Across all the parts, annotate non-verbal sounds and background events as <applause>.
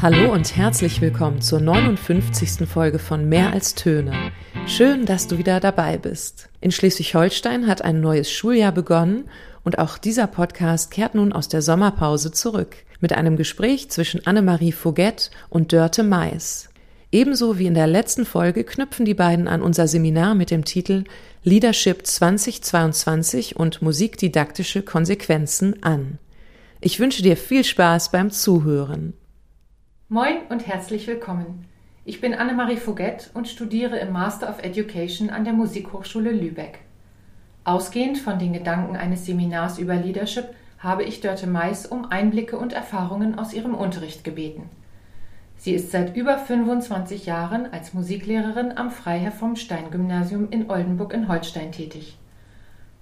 Hallo und herzlich willkommen zur 59. Folge von Mehr als Töne. Schön, dass du wieder dabei bist. In Schleswig-Holstein hat ein neues Schuljahr begonnen und auch dieser Podcast kehrt nun aus der Sommerpause zurück mit einem Gespräch zwischen Annemarie Fouget und Dörte Mais. Ebenso wie in der letzten Folge knüpfen die beiden an unser Seminar mit dem Titel Leadership 2022 und musikdidaktische Konsequenzen an. Ich wünsche dir viel Spaß beim Zuhören. Moin und herzlich willkommen. Ich bin Annemarie Fouget und studiere im Master of Education an der Musikhochschule Lübeck. Ausgehend von den Gedanken eines Seminars über Leadership habe ich Dörte Mais um Einblicke und Erfahrungen aus ihrem Unterricht gebeten. Sie ist seit über 25 Jahren als Musiklehrerin am Freiherr vom Stein Gymnasium in Oldenburg in Holstein tätig.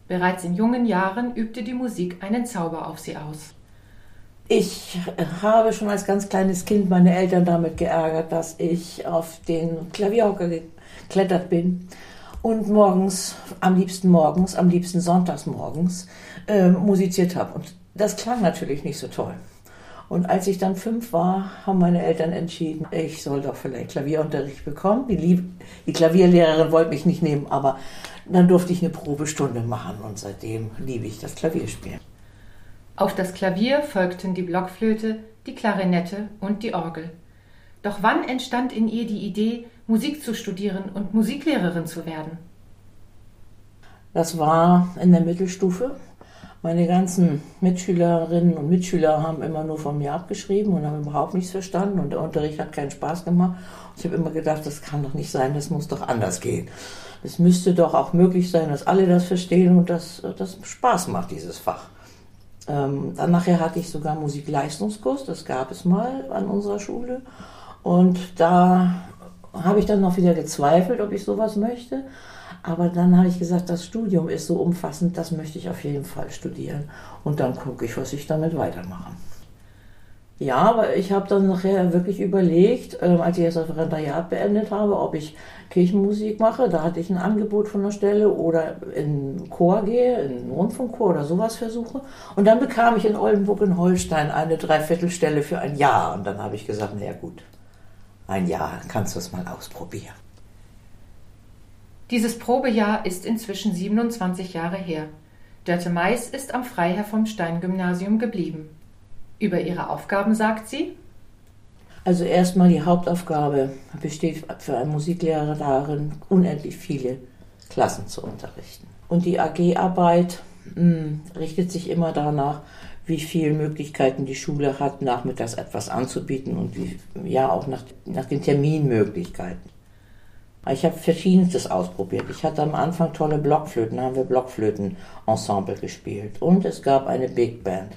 Bereits in jungen Jahren übte die Musik einen Zauber auf sie aus. Ich habe schon als ganz kleines Kind meine Eltern damit geärgert, dass ich auf den Klavierhocker geklettert bin und morgens, am liebsten morgens, am liebsten sonntags morgens, äh, musiziert habe. Und das klang natürlich nicht so toll. Und als ich dann fünf war, haben meine Eltern entschieden, ich soll doch vielleicht Klavierunterricht bekommen. Die, Lieb die Klavierlehrerin wollte mich nicht nehmen, aber dann durfte ich eine Probestunde machen und seitdem liebe ich das Klavierspielen. Auf das Klavier folgten die Blockflöte, die Klarinette und die Orgel. Doch wann entstand in ihr die Idee, Musik zu studieren und Musiklehrerin zu werden? Das war in der Mittelstufe. Meine ganzen Mitschülerinnen und Mitschüler haben immer nur von mir abgeschrieben und haben überhaupt nichts verstanden und der Unterricht hat keinen Spaß gemacht. Ich habe immer gedacht, das kann doch nicht sein, das muss doch anders gehen. Es müsste doch auch möglich sein, dass alle das verstehen und dass das Spaß macht, dieses Fach. Ähm, dann nachher hatte ich sogar Musikleistungskurs, das gab es mal an unserer Schule. Und da habe ich dann noch wieder gezweifelt, ob ich sowas möchte. Aber dann habe ich gesagt, das Studium ist so umfassend, das möchte ich auf jeden Fall studieren. Und dann gucke ich, was ich damit weitermache. Ja, aber ich habe dann nachher wirklich überlegt, ähm, als ich das Referendariat beendet habe, ob ich Kirchenmusik mache. Da hatte ich ein Angebot von der Stelle oder in Chor gehe, in Rundfunkchor oder sowas versuche. Und dann bekam ich in Oldenburg in Holstein eine Dreiviertelstelle für ein Jahr. Und dann habe ich gesagt, naja gut, ein Jahr kannst du es mal ausprobieren. Dieses Probejahr ist inzwischen 27 Jahre her. Dörte Mais ist am Freiherr vom Stein Gymnasium geblieben. Über ihre Aufgaben sagt sie, also erstmal die Hauptaufgabe besteht für einen Musiklehrer darin, unendlich viele Klassen zu unterrichten. Und die AG-Arbeit hm, richtet sich immer danach, wie viele Möglichkeiten die Schule hat, nachmittags etwas anzubieten und wie, ja auch nach, nach den Terminmöglichkeiten. Ich habe verschiedenstes ausprobiert. Ich hatte am Anfang tolle Blockflöten, haben wir Blockflöten-Ensemble gespielt. Und es gab eine Big Band.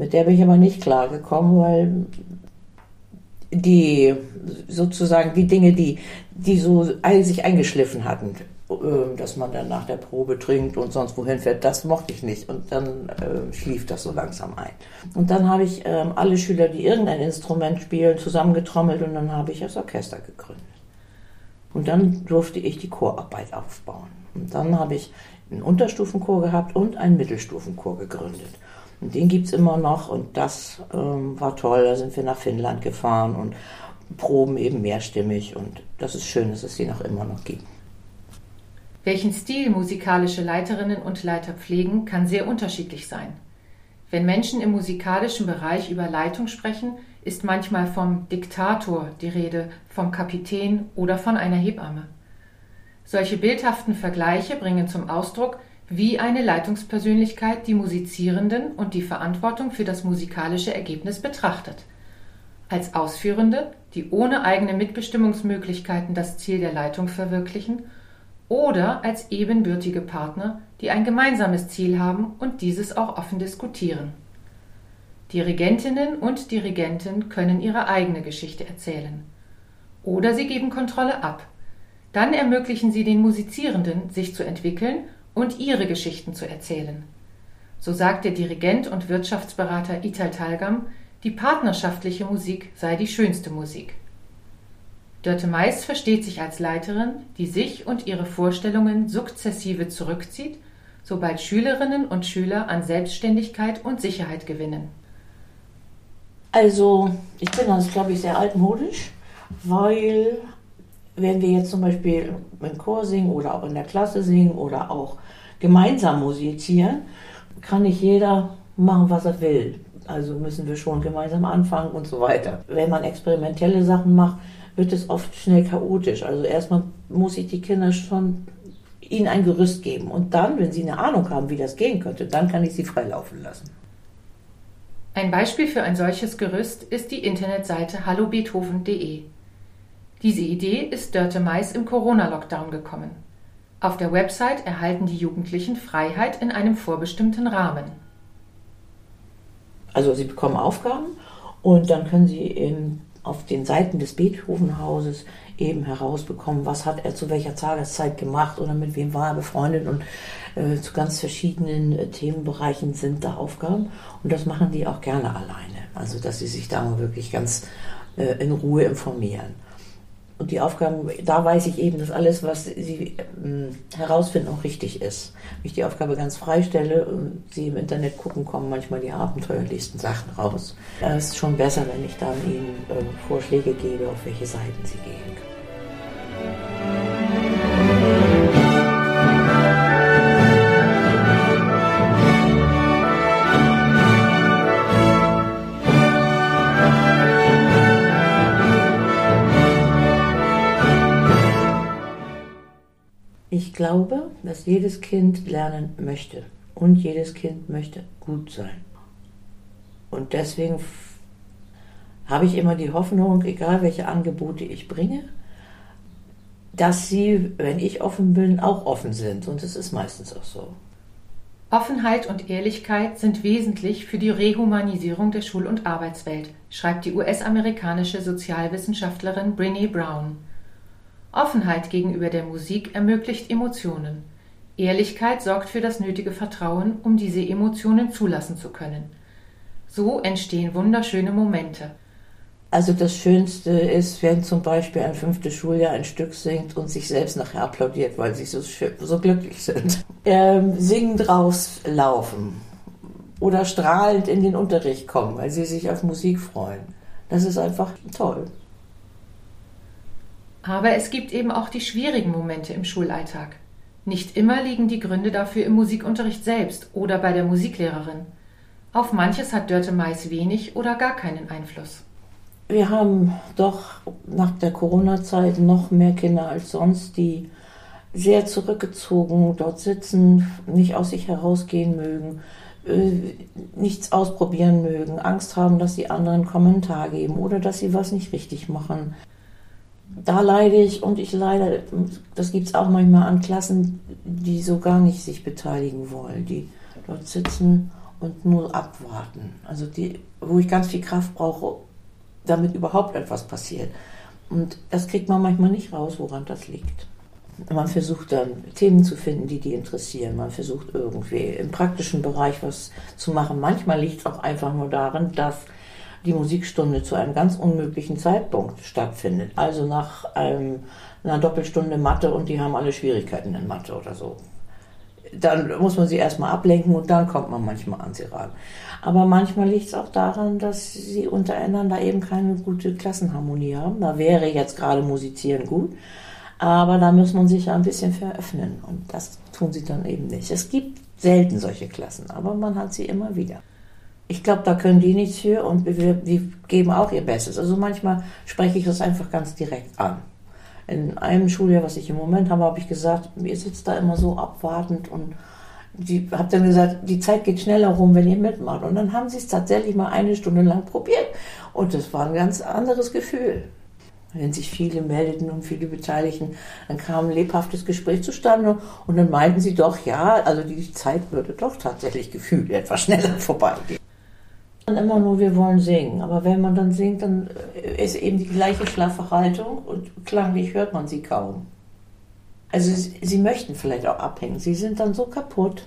Mit der bin ich aber nicht klargekommen, weil die sozusagen die Dinge, die, die so sich eingeschliffen hatten, äh, dass man dann nach der Probe trinkt und sonst wohin fährt, das mochte ich nicht. Und dann äh, schlief das so langsam ein. Und dann habe ich äh, alle Schüler, die irgendein Instrument spielen, zusammengetrommelt und dann habe ich das Orchester gegründet. Und dann durfte ich die Chorarbeit aufbauen. Und dann habe ich einen Unterstufenchor gehabt und einen Mittelstufenchor gegründet. Und den gibt es immer noch und das ähm, war toll. Da sind wir nach Finnland gefahren und proben eben mehrstimmig und das ist schön, dass es die noch immer noch gibt. Welchen Stil musikalische Leiterinnen und Leiter pflegen, kann sehr unterschiedlich sein. Wenn Menschen im musikalischen Bereich über Leitung sprechen, ist manchmal vom Diktator die Rede, vom Kapitän oder von einer Hebamme. Solche bildhaften Vergleiche bringen zum Ausdruck, wie eine Leitungspersönlichkeit die Musizierenden und die Verantwortung für das musikalische Ergebnis betrachtet. Als Ausführende, die ohne eigene Mitbestimmungsmöglichkeiten das Ziel der Leitung verwirklichen, oder als ebenbürtige Partner, die ein gemeinsames Ziel haben und dieses auch offen diskutieren. Dirigentinnen und Dirigenten können ihre eigene Geschichte erzählen. Oder sie geben Kontrolle ab. Dann ermöglichen sie den Musizierenden, sich zu entwickeln und ihre Geschichten zu erzählen. So sagt der Dirigent und Wirtschaftsberater Ital Talgam, die partnerschaftliche Musik sei die schönste Musik. Dörte Mais versteht sich als Leiterin, die sich und ihre Vorstellungen sukzessive zurückzieht, sobald Schülerinnen und Schüler an Selbstständigkeit und Sicherheit gewinnen. Also, ich bin das, glaube ich, sehr altmodisch, weil wenn wir jetzt zum Beispiel im Chor singen oder auch in der Klasse singen oder auch gemeinsam musizieren, kann nicht jeder machen, was er will. Also müssen wir schon gemeinsam anfangen und so weiter. Wenn man experimentelle Sachen macht, wird es oft schnell chaotisch. Also erstmal muss ich die Kinder schon ihnen ein Gerüst geben. Und dann, wenn sie eine Ahnung haben, wie das gehen könnte, dann kann ich sie freilaufen lassen. Ein Beispiel für ein solches Gerüst ist die Internetseite hallobeethoven.de. Diese Idee ist Dörte Mais im Corona-Lockdown gekommen. Auf der Website erhalten die Jugendlichen Freiheit in einem vorbestimmten Rahmen. Also sie bekommen Aufgaben und dann können sie eben auf den Seiten des Beethovenhauses eben herausbekommen, was hat er zu welcher Tageszeit gemacht oder mit wem war er befreundet und äh, zu ganz verschiedenen äh, Themenbereichen sind da Aufgaben und das machen die auch gerne alleine. Also dass sie sich da wirklich ganz äh, in Ruhe informieren. Und die Aufgaben, da weiß ich eben, dass alles, was sie ähm, herausfinden, auch richtig ist. Wenn ich die Aufgabe ganz freistelle und sie im Internet gucken, kommen manchmal die abenteuerlichsten Sachen raus. Es ist schon besser, wenn ich dann ihnen äh, Vorschläge gebe, auf welche Seiten sie gehen können. Glaube, dass jedes Kind lernen möchte und jedes Kind möchte gut sein. Und deswegen habe ich immer die Hoffnung, egal welche Angebote ich bringe, dass sie, wenn ich offen bin, auch offen sind. Und es ist meistens auch so. Offenheit und Ehrlichkeit sind wesentlich für die Rehumanisierung der Schul- und Arbeitswelt, schreibt die US-amerikanische Sozialwissenschaftlerin Brene Brown. Offenheit gegenüber der Musik ermöglicht Emotionen. Ehrlichkeit sorgt für das nötige Vertrauen, um diese Emotionen zulassen zu können. So entstehen wunderschöne Momente. Also das Schönste ist, wenn zum Beispiel ein fünftes Schuljahr ein Stück singt und sich selbst nachher applaudiert, weil sie so, so glücklich sind. Ähm, singend rauslaufen oder strahlend in den Unterricht kommen, weil sie sich auf Musik freuen. Das ist einfach toll. Aber es gibt eben auch die schwierigen Momente im Schulalltag. Nicht immer liegen die Gründe dafür im Musikunterricht selbst oder bei der Musiklehrerin. Auf manches hat Dörte Mais wenig oder gar keinen Einfluss. Wir haben doch nach der Corona-Zeit noch mehr Kinder als sonst, die sehr zurückgezogen dort sitzen, nicht aus sich herausgehen mögen, äh, nichts ausprobieren mögen, Angst haben, dass die anderen Kommentar geben oder dass sie was nicht richtig machen da leide ich und ich leide, das gibt es auch manchmal an Klassen, die so gar nicht sich beteiligen wollen, die dort sitzen und nur abwarten. Also die, wo ich ganz viel Kraft brauche, damit überhaupt etwas passiert. Und das kriegt man manchmal nicht raus, woran das liegt. Man versucht dann Themen zu finden, die die interessieren. Man versucht irgendwie im praktischen Bereich was zu machen. Manchmal liegt es auch einfach nur darin, dass die Musikstunde zu einem ganz unmöglichen Zeitpunkt stattfindet. Also nach einem, einer Doppelstunde Mathe und die haben alle Schwierigkeiten in Mathe oder so. Dann muss man sie erstmal ablenken und dann kommt man manchmal an sie ran. Aber manchmal liegt es auch daran, dass sie untereinander eben keine gute Klassenharmonie haben. Da wäre jetzt gerade Musizieren gut. Aber da muss man sich ja ein bisschen veröffnen und das tun sie dann eben nicht. Es gibt selten solche Klassen, aber man hat sie immer wieder ich glaube, da können die nichts für und wir, die geben auch ihr Bestes. Also manchmal spreche ich das einfach ganz direkt an. In einem Schuljahr, was ich im Moment habe, habe ich gesagt, ihr sitzt da immer so abwartend und die habe dann gesagt, die Zeit geht schneller rum, wenn ihr mitmacht. Und dann haben sie es tatsächlich mal eine Stunde lang probiert. Und das war ein ganz anderes Gefühl. Wenn sich viele meldeten und viele Beteiligten, dann kam ein lebhaftes Gespräch zustande und dann meinten sie doch, ja, also die Zeit würde doch tatsächlich gefühlt etwas schneller <laughs> vorbeigehen immer nur, wir wollen singen. Aber wenn man dann singt, dann ist eben die gleiche schlaffe Haltung und klanglich hört man sie kaum. Also sie, sie möchten vielleicht auch abhängen. Sie sind dann so kaputt.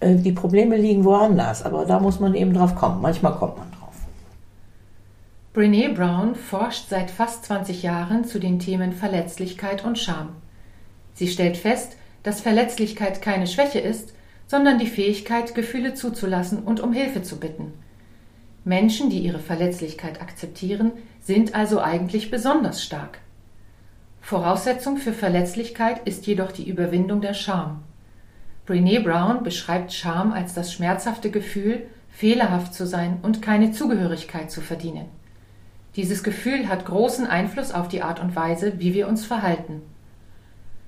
Äh, die Probleme liegen woanders, aber da muss man eben drauf kommen. Manchmal kommt man drauf. Brene Brown forscht seit fast 20 Jahren zu den Themen Verletzlichkeit und Scham. Sie stellt fest, dass Verletzlichkeit keine Schwäche ist, sondern die Fähigkeit, Gefühle zuzulassen und um Hilfe zu bitten. Menschen, die ihre Verletzlichkeit akzeptieren, sind also eigentlich besonders stark. Voraussetzung für Verletzlichkeit ist jedoch die Überwindung der Scham. Brene Brown beschreibt Scham als das schmerzhafte Gefühl, fehlerhaft zu sein und keine Zugehörigkeit zu verdienen. Dieses Gefühl hat großen Einfluss auf die Art und Weise, wie wir uns verhalten.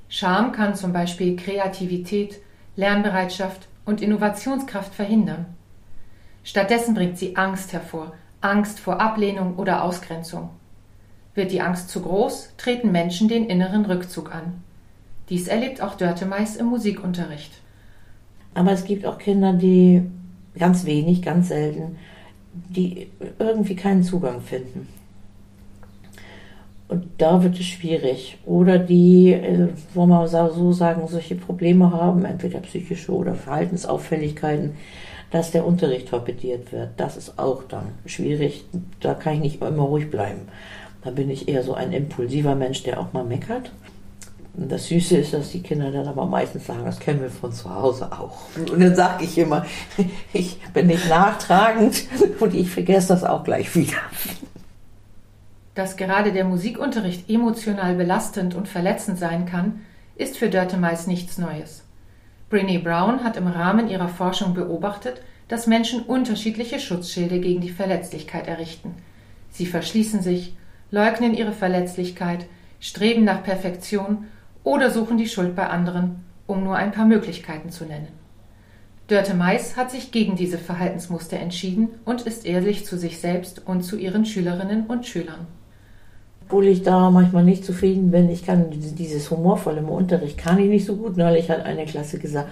Scham kann zum Beispiel Kreativität, Lernbereitschaft und Innovationskraft verhindern. Stattdessen bringt sie Angst hervor, Angst vor Ablehnung oder Ausgrenzung. Wird die Angst zu groß, treten Menschen den inneren Rückzug an. Dies erlebt auch Dörte meist im Musikunterricht. Aber es gibt auch Kinder, die ganz wenig, ganz selten, die irgendwie keinen Zugang finden. Und da wird es schwierig. Oder die, äh, wo man so sagen, solche Probleme haben, entweder psychische oder Verhaltensauffälligkeiten, dass der Unterricht torpediert wird. Das ist auch dann schwierig. Da kann ich nicht immer ruhig bleiben. Da bin ich eher so ein impulsiver Mensch, der auch mal meckert. Und das Süße ist, dass die Kinder dann aber meistens sagen, das kennen wir von zu Hause auch. Und dann sage ich immer, <laughs> ich bin nicht nachtragend <laughs> und ich vergesse das auch gleich wieder. Dass gerade der Musikunterricht emotional belastend und verletzend sein kann, ist für Dörte meist nichts Neues. Brene Brown hat im Rahmen ihrer Forschung beobachtet, dass Menschen unterschiedliche Schutzschilde gegen die Verletzlichkeit errichten. Sie verschließen sich, leugnen ihre Verletzlichkeit, streben nach Perfektion oder suchen die Schuld bei anderen, um nur ein paar Möglichkeiten zu nennen. Dörte Mais hat sich gegen diese Verhaltensmuster entschieden und ist ehrlich zu sich selbst und zu ihren Schülerinnen und Schülern. Obwohl ich da manchmal nicht zufrieden bin, ich kann dieses humorvolle im Unterricht kann ich nicht so gut. Neulich hat eine Klasse gesagt,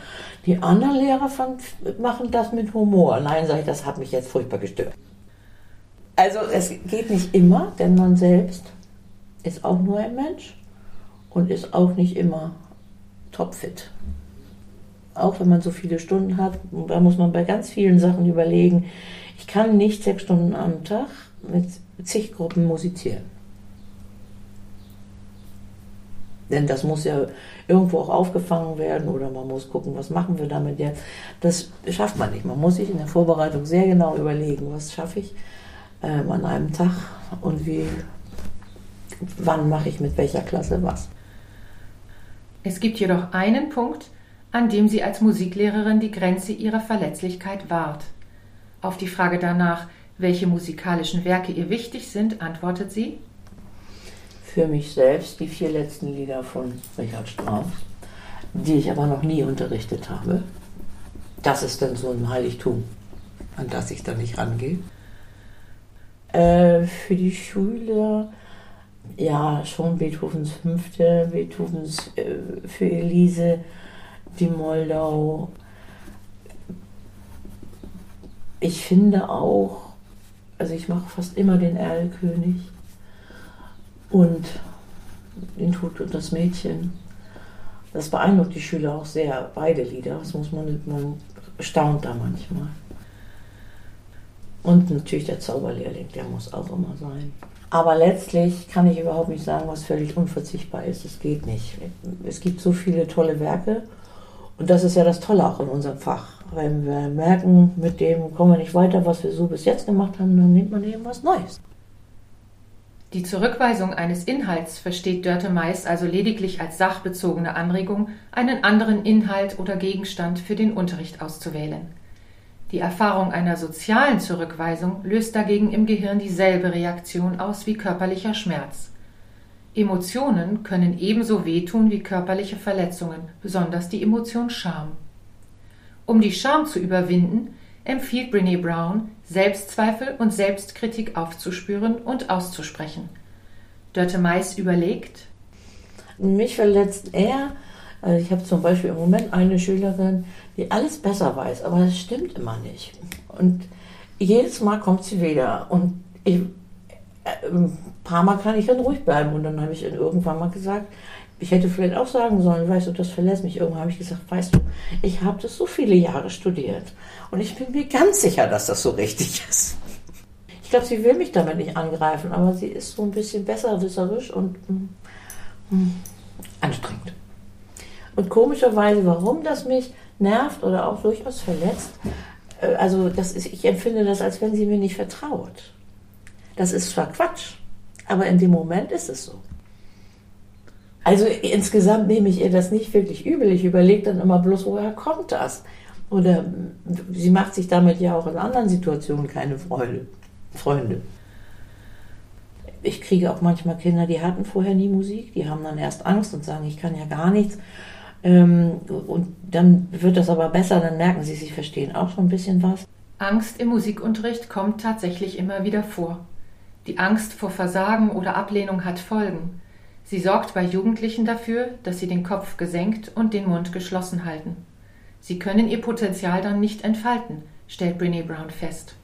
die anderen Lehrer fand, machen das mit Humor. Nein, sage ich, das hat mich jetzt furchtbar gestört. Also es geht nicht immer, denn man selbst ist auch nur ein Mensch und ist auch nicht immer topfit. Auch wenn man so viele Stunden hat, da muss man bei ganz vielen Sachen überlegen. Ich kann nicht sechs Stunden am Tag mit zig Gruppen musizieren. Denn das muss ja irgendwo auch aufgefangen werden oder man muss gucken, was machen wir damit jetzt. Das schafft man nicht. Man muss sich in der Vorbereitung sehr genau überlegen, was schaffe ich ähm, an einem Tag und wie, wann mache ich mit welcher Klasse was. Es gibt jedoch einen Punkt, an dem sie als Musiklehrerin die Grenze ihrer Verletzlichkeit wahrt. Auf die Frage danach, welche musikalischen Werke ihr wichtig sind, antwortet sie für mich selbst die vier letzten Lieder von Richard Strauss, die ich aber noch nie unterrichtet habe. Das ist dann so ein Heiligtum, an das ich dann nicht rangehe. Äh, für die Schüler, ja, schon Beethovens Fünfte, Beethovens äh, für Elise, die Moldau. Ich finde auch, also ich mache fast immer den Erlkönig und den Tod und das Mädchen. Das beeindruckt die Schüler auch sehr, beide Lieder. Das muss man, man staunt da manchmal. Und natürlich der Zauberlehrling, der muss auch immer sein. Aber letztlich kann ich überhaupt nicht sagen, was völlig unverzichtbar ist. Es geht nicht. Es gibt so viele tolle Werke. Und das ist ja das Tolle auch in unserem Fach. Wenn wir merken, mit dem kommen wir nicht weiter, was wir so bis jetzt gemacht haben, dann nimmt man eben was Neues. Die Zurückweisung eines Inhalts versteht Dörte meist also lediglich als sachbezogene Anregung, einen anderen Inhalt oder Gegenstand für den Unterricht auszuwählen. Die Erfahrung einer sozialen Zurückweisung löst dagegen im Gehirn dieselbe Reaktion aus wie körperlicher Schmerz. Emotionen können ebenso wehtun wie körperliche Verletzungen, besonders die Emotion Scham. Um die Scham zu überwinden, empfiehlt Brene Brown, Selbstzweifel und Selbstkritik aufzuspüren und auszusprechen. Dörte Mais überlegt, mich verletzt er, also ich habe zum Beispiel im Moment eine Schülerin, die alles besser weiß, aber das stimmt immer nicht. Und jedes Mal kommt sie wieder und ich, äh, ein paar Mal kann ich dann ruhig bleiben und dann habe ich irgendwann mal gesagt, ich hätte vielleicht auch sagen sollen, weißt du, das verlässt mich. Irgendwann habe ich gesagt, weißt du, ich habe das so viele Jahre studiert und ich bin mir ganz sicher, dass das so richtig <laughs> ist. Ich glaube, sie will mich damit nicht angreifen, aber sie ist so ein bisschen besserwisserisch und mm, mm, anstrengend. Und komischerweise, warum das mich nervt oder auch durchaus verletzt, äh, also das ist, ich empfinde das, als wenn sie mir nicht vertraut. Das ist zwar Quatsch, aber in dem Moment ist es so. Also insgesamt nehme ich ihr das nicht wirklich übel. Ich überlege dann immer bloß, woher kommt das? Oder sie macht sich damit ja auch in anderen Situationen keine Freude, Freunde. Ich kriege auch manchmal Kinder, die hatten vorher nie Musik, die haben dann erst Angst und sagen, ich kann ja gar nichts. Ähm, und dann wird das aber besser, dann merken sie, sie verstehen auch schon ein bisschen was. Angst im Musikunterricht kommt tatsächlich immer wieder vor. Die Angst vor Versagen oder Ablehnung hat Folgen. Sie sorgt bei Jugendlichen dafür, dass sie den Kopf gesenkt und den Mund geschlossen halten. Sie können ihr Potenzial dann nicht entfalten, stellt Brene Brown fest.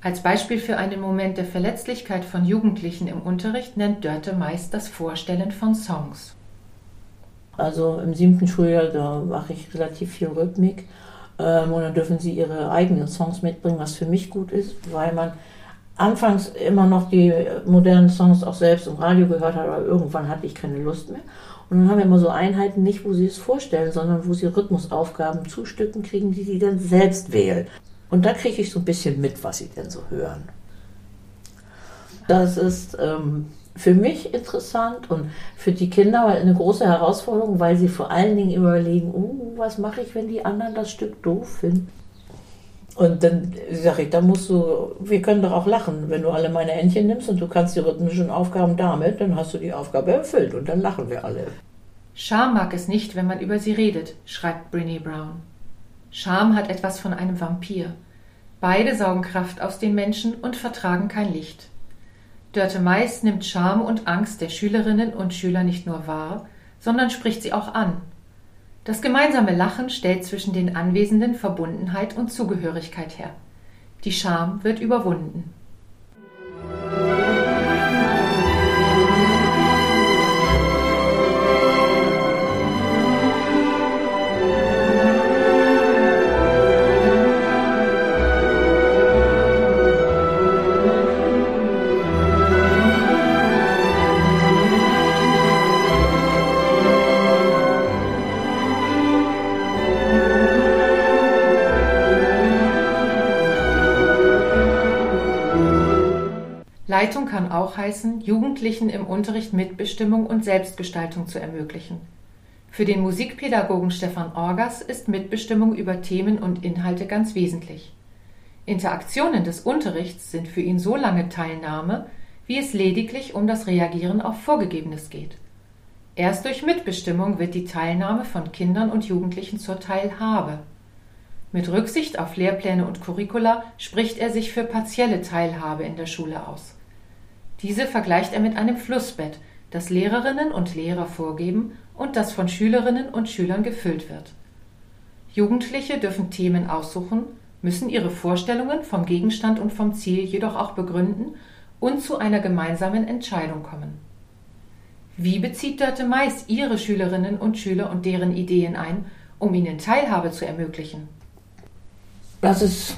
Als Beispiel für einen Moment der Verletzlichkeit von Jugendlichen im Unterricht nennt Dörte meist das Vorstellen von Songs. Also im siebten Schuljahr, da mache ich relativ viel Rhythmik. Ähm, und dann dürfen sie ihre eigenen Songs mitbringen, was für mich gut ist, weil man anfangs immer noch die modernen Songs auch selbst im Radio gehört hat, aber irgendwann hatte ich keine Lust mehr. Und dann haben wir immer so Einheiten, nicht wo sie es vorstellen, sondern wo sie Rhythmusaufgaben zustücken kriegen, die sie dann selbst wählen. Und da kriege ich so ein bisschen mit, was sie denn so hören. Das ist ähm, für mich interessant und für die Kinder eine große Herausforderung, weil sie vor allen Dingen überlegen, uh, was mache ich, wenn die anderen das Stück doof finden. Und dann sage ich, da musst du, wir können doch auch lachen, wenn du alle meine Entchen nimmst und du kannst die rhythmischen Aufgaben damit, dann hast du die Aufgabe erfüllt und dann lachen wir alle. Scham mag es nicht, wenn man über sie redet, schreibt Brene Brown. Scham hat etwas von einem Vampir. Beide saugen Kraft aus den Menschen und vertragen kein Licht. Dörte Mais nimmt Scham und Angst der Schülerinnen und Schüler nicht nur wahr, sondern spricht sie auch an das gemeinsame Lachen stellt zwischen den Anwesenden Verbundenheit und Zugehörigkeit her. Die Scham wird überwunden. Leitung kann auch heißen, Jugendlichen im Unterricht Mitbestimmung und Selbstgestaltung zu ermöglichen. Für den Musikpädagogen Stefan Orgas ist Mitbestimmung über Themen und Inhalte ganz wesentlich. Interaktionen des Unterrichts sind für ihn so lange Teilnahme, wie es lediglich um das Reagieren auf Vorgegebenes geht. Erst durch Mitbestimmung wird die Teilnahme von Kindern und Jugendlichen zur Teilhabe. Mit Rücksicht auf Lehrpläne und Curricula spricht er sich für partielle Teilhabe in der Schule aus. Diese vergleicht er mit einem Flussbett, das Lehrerinnen und Lehrer vorgeben und das von Schülerinnen und Schülern gefüllt wird. Jugendliche dürfen Themen aussuchen, müssen ihre Vorstellungen vom Gegenstand und vom Ziel jedoch auch begründen und zu einer gemeinsamen Entscheidung kommen. Wie bezieht Dörte Mais ihre Schülerinnen und Schüler und deren Ideen ein, um ihnen Teilhabe zu ermöglichen? Das ist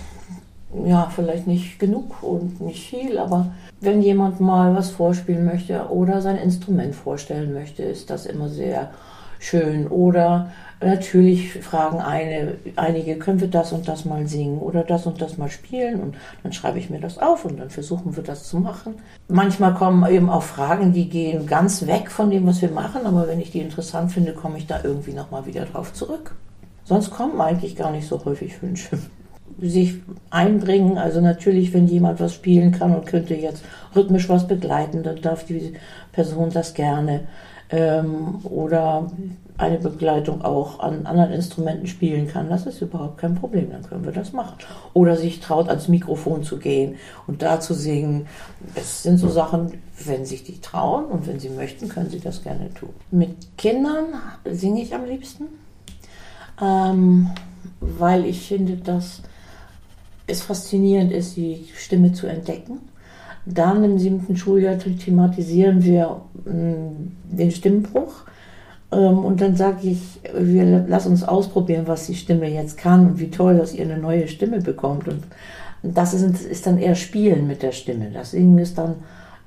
ja vielleicht nicht genug und nicht viel, aber wenn jemand mal was vorspielen möchte oder sein Instrument vorstellen möchte, ist das immer sehr schön. Oder natürlich fragen eine, einige, können wir das und das mal singen oder das und das mal spielen? Und dann schreibe ich mir das auf und dann versuchen wir das zu machen. Manchmal kommen eben auch Fragen, die gehen ganz weg von dem, was wir machen, aber wenn ich die interessant finde, komme ich da irgendwie nochmal wieder drauf zurück. Sonst kommen eigentlich gar nicht so häufig Wünsche sich einbringen. Also natürlich, wenn jemand was spielen kann und könnte jetzt rhythmisch was begleiten, dann darf die Person das gerne. Ähm, oder eine Begleitung auch an anderen Instrumenten spielen kann, das ist überhaupt kein Problem, dann können wir das machen. Oder sich traut, ans Mikrofon zu gehen und da zu singen. Es sind so Sachen, wenn sich die trauen und wenn sie möchten, können sie das gerne tun. Mit Kindern singe ich am liebsten, ähm, weil ich finde, dass es faszinierend ist, die Stimme zu entdecken. Dann im siebten Schuljahr thematisieren wir mm, den Stimmbruch. Ähm, und dann sage ich, wir lass uns ausprobieren, was die Stimme jetzt kann und wie toll, dass ihr eine neue Stimme bekommt. Und das ist, ist dann eher Spielen mit der Stimme. Das Singen ist dann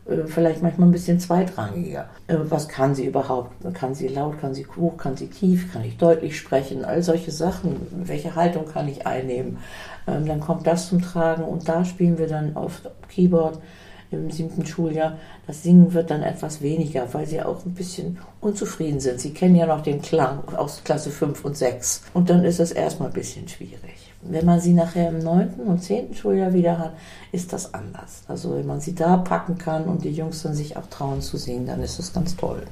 vielleicht manchmal ein bisschen zweitrangiger. Äh, was kann sie überhaupt? Kann sie laut, kann sie hoch, kann sie tief, kann ich deutlich sprechen? All solche Sachen. Welche Haltung kann ich einnehmen? Ähm, dann kommt das zum Tragen und da spielen wir dann auf Keyboard im siebten Schuljahr. Das Singen wird dann etwas weniger, weil sie auch ein bisschen unzufrieden sind. Sie kennen ja noch den Klang aus Klasse 5 und 6 und dann ist es erstmal ein bisschen schwierig. Wenn man sie nachher im neunten und zehnten Schuljahr wieder hat, ist das anders. Also wenn man sie da packen kann und die Jungs dann sich auch trauen zu singen, dann ist das ganz toll.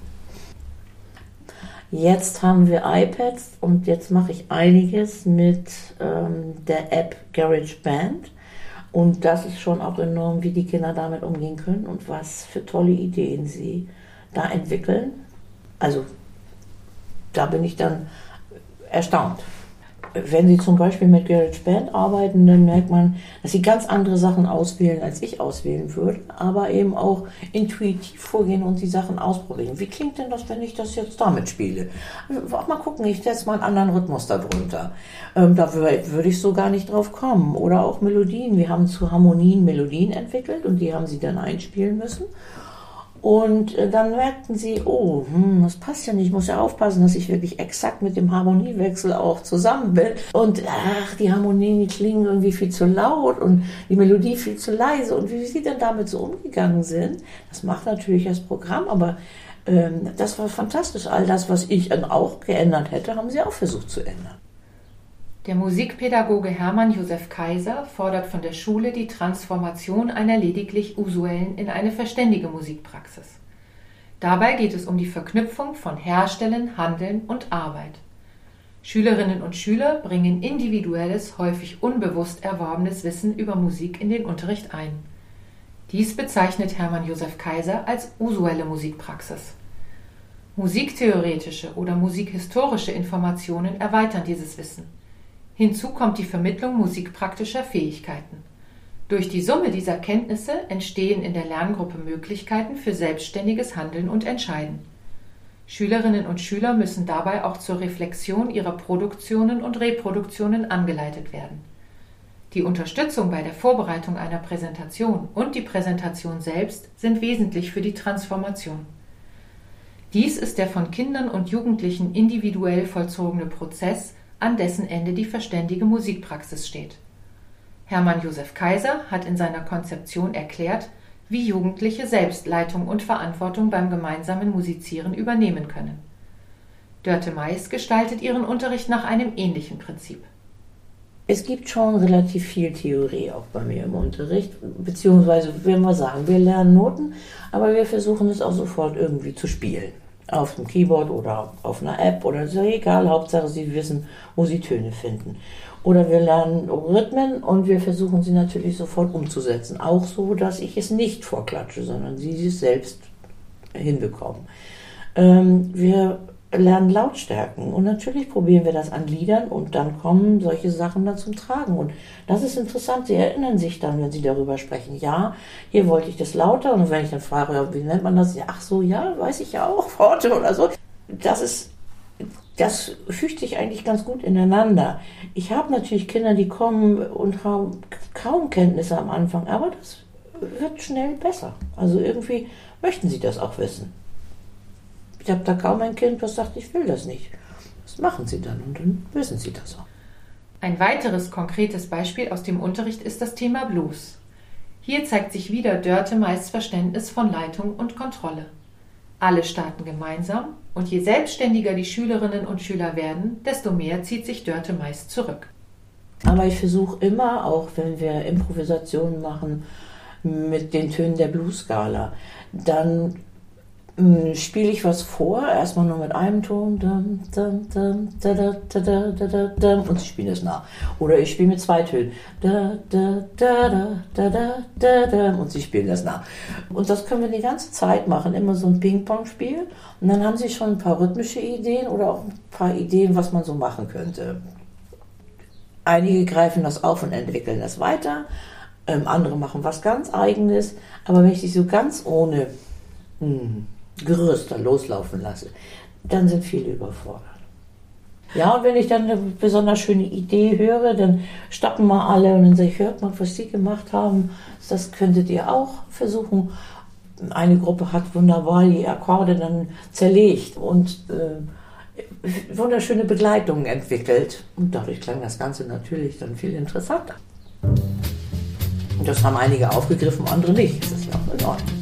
Jetzt haben wir iPads und jetzt mache ich einiges mit ähm, der App GarageBand. Und das ist schon auch enorm, wie die Kinder damit umgehen können und was für tolle Ideen sie da entwickeln. Also da bin ich dann erstaunt wenn Sie zum Beispiel mit GarageBand arbeiten, dann merkt man, dass Sie ganz andere Sachen auswählen, als ich auswählen würde, aber eben auch intuitiv vorgehen und die Sachen ausprobieren. Wie klingt denn das, wenn ich das jetzt damit spiele? Auch mal gucken, ich setze mal einen anderen Rhythmus darunter. Ähm, da würde ich so gar nicht drauf kommen. Oder auch Melodien. Wir haben zu Harmonien Melodien entwickelt und die haben Sie dann einspielen müssen. Und äh, dann merkten sie, oh, hm, das passt ja nicht, ich muss ja aufpassen, dass ich wirklich exakt mit dem Harmoniewechsel auch zusammen bin. Und ach, die Harmonien, die klingen irgendwie viel zu laut und die Melodie viel zu leise. Und wie sie dann damit so umgegangen sind, das macht natürlich das Programm, aber ähm, das war fantastisch. All das, was ich dann auch geändert hätte, haben sie auch versucht zu ändern. Der Musikpädagoge Hermann Josef Kaiser fordert von der Schule die Transformation einer lediglich usuellen in eine verständige Musikpraxis. Dabei geht es um die Verknüpfung von Herstellen, Handeln und Arbeit. Schülerinnen und Schüler bringen individuelles, häufig unbewusst erworbenes Wissen über Musik in den Unterricht ein. Dies bezeichnet Hermann Josef Kaiser als usuelle Musikpraxis. Musiktheoretische oder musikhistorische Informationen erweitern dieses Wissen. Hinzu kommt die Vermittlung musikpraktischer Fähigkeiten. Durch die Summe dieser Kenntnisse entstehen in der Lerngruppe Möglichkeiten für selbstständiges Handeln und Entscheiden. Schülerinnen und Schüler müssen dabei auch zur Reflexion ihrer Produktionen und Reproduktionen angeleitet werden. Die Unterstützung bei der Vorbereitung einer Präsentation und die Präsentation selbst sind wesentlich für die Transformation. Dies ist der von Kindern und Jugendlichen individuell vollzogene Prozess, an dessen Ende die verständige Musikpraxis steht. Hermann Josef Kaiser hat in seiner Konzeption erklärt, wie Jugendliche selbst Leitung und Verantwortung beim gemeinsamen Musizieren übernehmen können. Dörte Mais gestaltet ihren Unterricht nach einem ähnlichen Prinzip. Es gibt schon relativ viel Theorie auch bei mir im Unterricht, beziehungsweise, wenn wir sagen, wir lernen Noten, aber wir versuchen es auch sofort irgendwie zu spielen auf dem Keyboard oder auf einer App oder so, egal, Hauptsache sie wissen, wo sie Töne finden. Oder wir lernen Rhythmen und wir versuchen sie natürlich sofort umzusetzen. Auch so, dass ich es nicht vorklatsche, sondern sie es selbst hinbekommen. Ähm, wir lernen Lautstärken. Und natürlich probieren wir das an Liedern und dann kommen solche Sachen dann zum Tragen. Und das ist interessant. Sie erinnern sich dann, wenn Sie darüber sprechen. Ja, hier wollte ich das lauter. Und wenn ich dann frage, wie nennt man das? Ach so, ja, weiß ich ja auch, <laughs> Worte oder so. Das ist, das fügt sich eigentlich ganz gut ineinander. Ich habe natürlich Kinder, die kommen und haben kaum Kenntnisse am Anfang, aber das wird schnell besser. Also irgendwie möchten sie das auch wissen. Ich habe da kaum ein Kind, das sagt, ich will das nicht. Das machen sie dann und dann wissen sie das auch. Ein weiteres konkretes Beispiel aus dem Unterricht ist das Thema Blues. Hier zeigt sich wieder Dörte meist Verständnis von Leitung und Kontrolle. Alle starten gemeinsam und je selbstständiger die Schülerinnen und Schüler werden, desto mehr zieht sich Dörte meist zurück. Aber ich versuche immer, auch wenn wir Improvisationen machen mit den Tönen der Blues-Skala, dann spiele ich was vor, erstmal nur mit einem Ton, und sie spielen es nach. Oder ich spiele mit zwei Tönen, und sie spielen das nach. Und das können wir die ganze Zeit machen, immer so ein Ping-Pong-Spiel. Und dann haben sie schon ein paar rhythmische Ideen oder auch ein paar Ideen, was man so machen könnte. Einige greifen das auf und entwickeln das weiter, andere machen was ganz Eigenes. Aber wenn ich die so ganz ohne hm, Gerüst dann loslaufen lasse, dann sind viele überfordert. Ja, und wenn ich dann eine besonders schöne Idee höre, dann stoppen mal alle und dann sage ich, hört mal, was Sie gemacht haben, das könntet ihr auch versuchen. eine Gruppe hat wunderbar die Akkorde dann zerlegt und äh, wunderschöne Begleitungen entwickelt. Und dadurch klang das Ganze natürlich dann viel interessanter. Und das haben einige aufgegriffen, andere nicht. Das ist ja auch in Ordnung.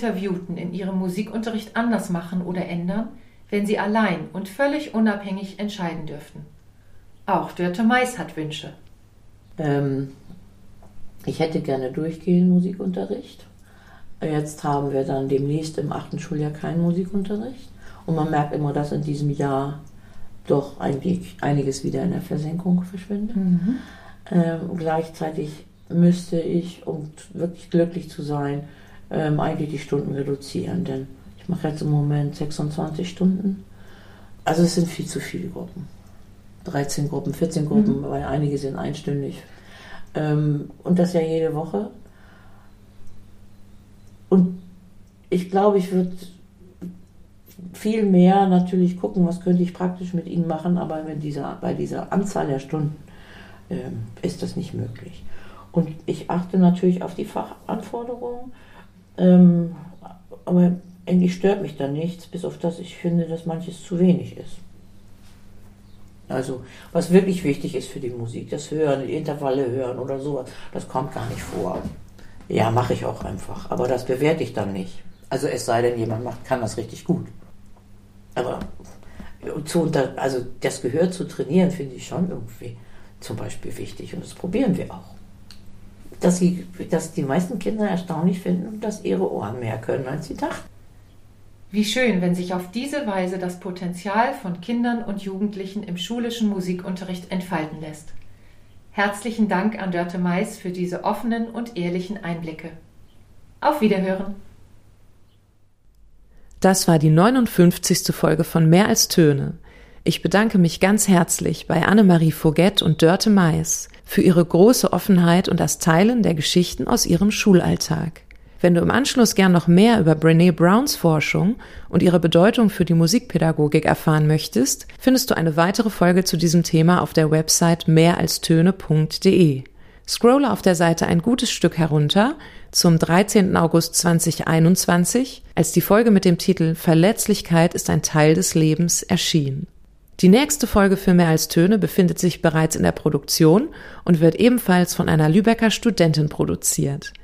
Interviewten in ihrem Musikunterricht anders machen oder ändern, wenn sie allein und völlig unabhängig entscheiden dürften? Auch Dörte Mais hat Wünsche. Ähm, ich hätte gerne durchgehend Musikunterricht. Jetzt haben wir dann demnächst im achten Schuljahr keinen Musikunterricht. Und man merkt immer, dass in diesem Jahr doch eigentlich einiges wieder in der Versenkung verschwindet. Mhm. Ähm, gleichzeitig müsste ich, um wirklich glücklich zu sein, ähm, eigentlich die Stunden reduzieren. Denn ich mache jetzt im Moment 26 Stunden. Also es sind viel zu viele Gruppen. 13 Gruppen, 14 Gruppen, mhm. weil einige sind einstündig. Ähm, und das ja jede Woche. Und ich glaube, ich würde viel mehr natürlich gucken, was könnte ich praktisch mit ihnen machen, aber mit dieser, bei dieser Anzahl der Stunden ähm, ist das nicht möglich. Und ich achte natürlich auf die Fachanforderungen, ähm, aber eigentlich stört mich da nichts, bis auf das ich finde, dass manches zu wenig ist. Also, was wirklich wichtig ist für die Musik, das Hören, die Intervalle hören oder sowas, das kommt gar nicht vor. Ja, mache ich auch einfach, aber das bewerte ich dann nicht. Also es sei denn, jemand macht, kann das richtig gut. Aber zu unter, also das Gehör zu trainieren, finde ich schon irgendwie zum Beispiel wichtig und das probieren wir auch dass, sie, dass die meisten Kinder erstaunlich finden, dass ihre Ohren mehr können, als sie dachten. Wie schön, wenn sich auf diese Weise das Potenzial von Kindern und Jugendlichen im schulischen Musikunterricht entfalten lässt. Herzlichen Dank an Dörte Mais für diese offenen und ehrlichen Einblicke. Auf Wiederhören. Das war die 59. Folge von Mehr als Töne. Ich bedanke mich ganz herzlich bei Annemarie Foget und Dörte Mais für ihre große Offenheit und das Teilen der Geschichten aus ihrem Schulalltag. Wenn du im Anschluss gern noch mehr über Brene Browns Forschung und ihre Bedeutung für die Musikpädagogik erfahren möchtest, findest du eine weitere Folge zu diesem Thema auf der Website mehralstöne.de. Scrolle auf der Seite ein gutes Stück herunter zum 13. August 2021, als die Folge mit dem Titel Verletzlichkeit ist ein Teil des Lebens erschien. Die nächste Folge für Mehr als Töne befindet sich bereits in der Produktion und wird ebenfalls von einer Lübecker Studentin produziert.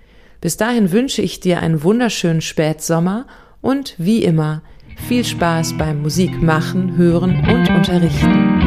Bis dahin wünsche ich dir einen wunderschönen Spätsommer und wie immer viel Spaß beim Musik machen, hören und unterrichten.